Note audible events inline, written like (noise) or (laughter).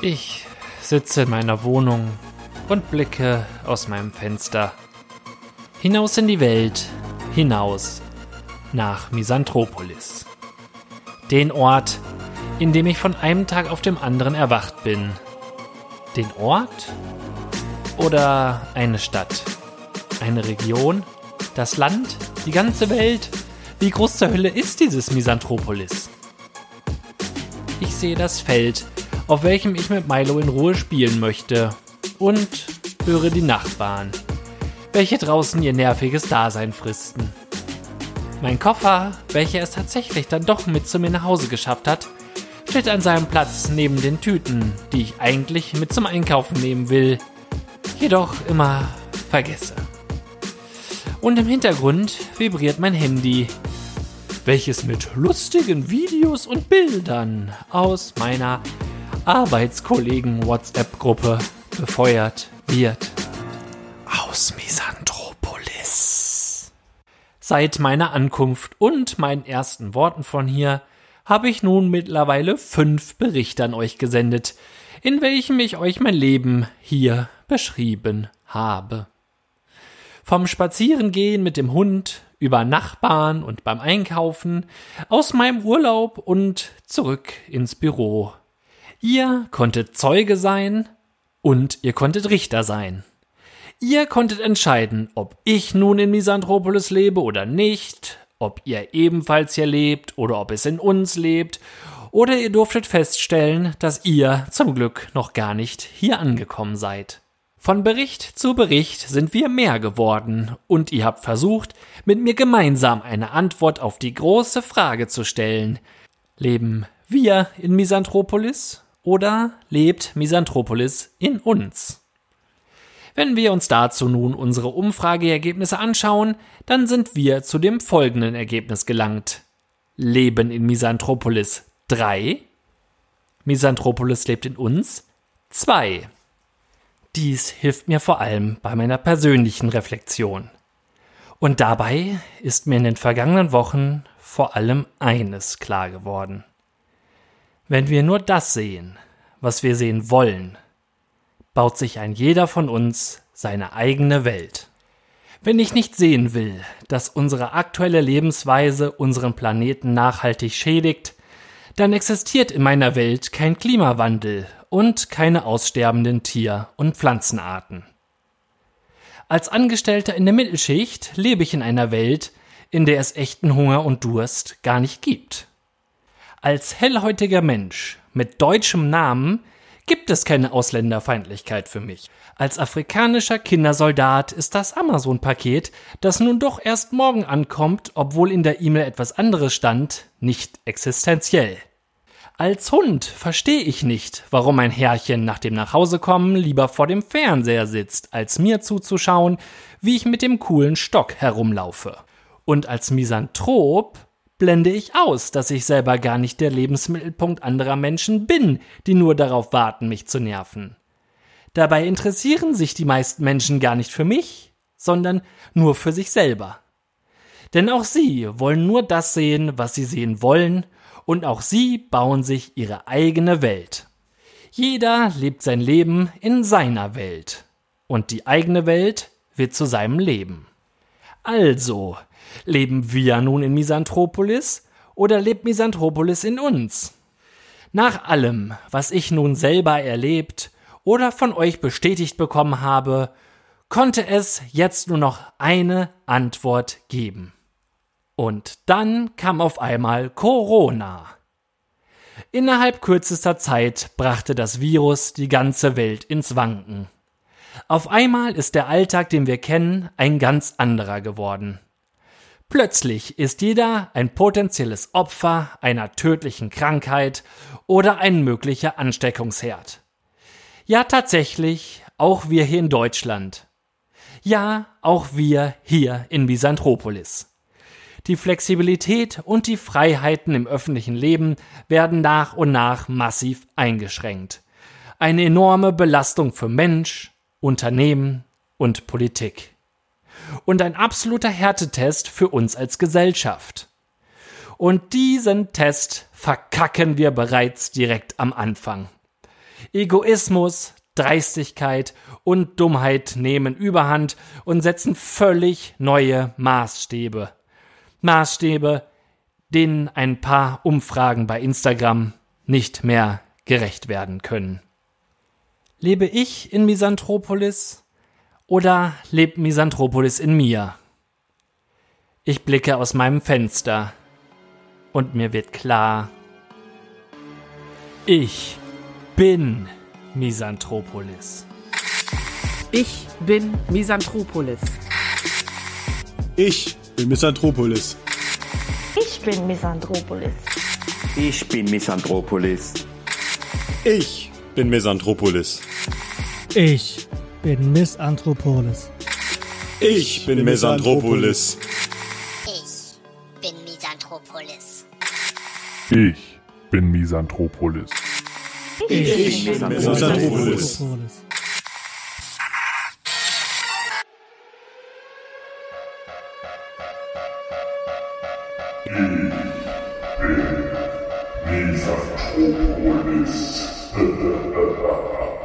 Ich sitze in meiner Wohnung und blicke aus meinem Fenster. Hinaus in die Welt, hinaus nach Misanthropolis. Den Ort, in dem ich von einem Tag auf dem anderen erwacht bin. Den Ort oder eine Stadt? Eine Region? Das Land? Die ganze Welt? Wie groß zur Hölle ist dieses Misanthropolis? Ich sehe das Feld, auf welchem ich mit Milo in Ruhe spielen möchte. Und höre die Nachbarn, welche draußen ihr nerviges Dasein fristen. Mein Koffer, welcher es tatsächlich dann doch mit zu mir nach Hause geschafft hat, steht an seinem Platz neben den Tüten, die ich eigentlich mit zum Einkaufen nehmen will, jedoch immer vergesse. Und im Hintergrund vibriert mein Handy, welches mit lustigen Videos und Bildern aus meiner Arbeitskollegen-WhatsApp-Gruppe befeuert wird. Aus Misanthropolis. Seit meiner Ankunft und meinen ersten Worten von hier habe ich nun mittlerweile fünf Berichte an euch gesendet, in welchem ich euch mein Leben hier beschrieben habe. Vom Spazierengehen mit dem Hund über Nachbarn und beim Einkaufen, aus meinem Urlaub und zurück ins Büro Ihr konntet Zeuge sein und ihr konntet Richter sein. Ihr konntet entscheiden, ob ich nun in Misanthropolis lebe oder nicht, ob ihr ebenfalls hier lebt oder ob es in uns lebt, oder ihr durftet feststellen, dass ihr zum Glück noch gar nicht hier angekommen seid. Von Bericht zu Bericht sind wir mehr geworden, und ihr habt versucht, mit mir gemeinsam eine Antwort auf die große Frage zu stellen. Leben wir in Misanthropolis oder lebt Misanthropolis in uns? Wenn wir uns dazu nun unsere Umfrageergebnisse anschauen, dann sind wir zu dem folgenden Ergebnis gelangt. Leben in Misanthropolis 3, Misanthropolis lebt in uns 2. Dies hilft mir vor allem bei meiner persönlichen Reflexion. Und dabei ist mir in den vergangenen Wochen vor allem eines klar geworden. Wenn wir nur das sehen, was wir sehen wollen, baut sich ein jeder von uns seine eigene Welt. Wenn ich nicht sehen will, dass unsere aktuelle Lebensweise unseren Planeten nachhaltig schädigt, dann existiert in meiner Welt kein Klimawandel und keine aussterbenden Tier- und Pflanzenarten. Als Angestellter in der Mittelschicht lebe ich in einer Welt, in der es echten Hunger und Durst gar nicht gibt. Als hellhäutiger Mensch mit deutschem Namen gibt es keine Ausländerfeindlichkeit für mich. Als afrikanischer Kindersoldat ist das Amazon-Paket, das nun doch erst morgen ankommt, obwohl in der E-Mail etwas anderes stand, nicht existenziell. Als Hund verstehe ich nicht, warum ein Herrchen nach dem Nachhausekommen lieber vor dem Fernseher sitzt, als mir zuzuschauen, wie ich mit dem coolen Stock herumlaufe. Und als Misanthrop blende ich aus, dass ich selber gar nicht der Lebensmittelpunkt anderer Menschen bin, die nur darauf warten, mich zu nerven. Dabei interessieren sich die meisten Menschen gar nicht für mich, sondern nur für sich selber. Denn auch sie wollen nur das sehen, was sie sehen wollen, und auch sie bauen sich ihre eigene Welt. Jeder lebt sein Leben in seiner Welt, und die eigene Welt wird zu seinem Leben. Also, Leben wir nun in Misanthropolis oder lebt Misanthropolis in uns? Nach allem, was ich nun selber erlebt oder von euch bestätigt bekommen habe, konnte es jetzt nur noch eine Antwort geben. Und dann kam auf einmal Corona. Innerhalb kürzester Zeit brachte das Virus die ganze Welt ins Wanken. Auf einmal ist der Alltag, den wir kennen, ein ganz anderer geworden. Plötzlich ist jeder ein potenzielles Opfer einer tödlichen Krankheit oder ein möglicher Ansteckungsherd. Ja, tatsächlich, auch wir hier in Deutschland. Ja, auch wir hier in Misanthropolis. Die Flexibilität und die Freiheiten im öffentlichen Leben werden nach und nach massiv eingeschränkt. Eine enorme Belastung für Mensch, Unternehmen und Politik. und ein absoluter Härtetest für uns als Gesellschaft. Und diesen Test verkacken wir bereits direkt am Anfang. Egoismus, Dreistigkeit und Dummheit nehmen überhand und setzen völlig neue Maßstäbe. Maßstäbe, denen ein paar Umfragen bei Instagram nicht mehr gerecht werden können. Lebe ich in Misanthropolis oder lebt Misanthropolis in mir? Ich blicke aus meinem Fenster und mir wird klar, ich bin Misanthropolis. Ich bin Misanthropolis. Ich bin Misanthropolis. Ich bin Misanthropolis. Ich bin Misanthropolis. Ich bin Misanthropolis. Ich bin Miss Anthropolis. Ich bin Misanthropolis. Ich bin Misanthropolis. Ich bin Misanthropolis. Ich bin Misanthropolis. Anthropolis. Misanthropolis. (laughs)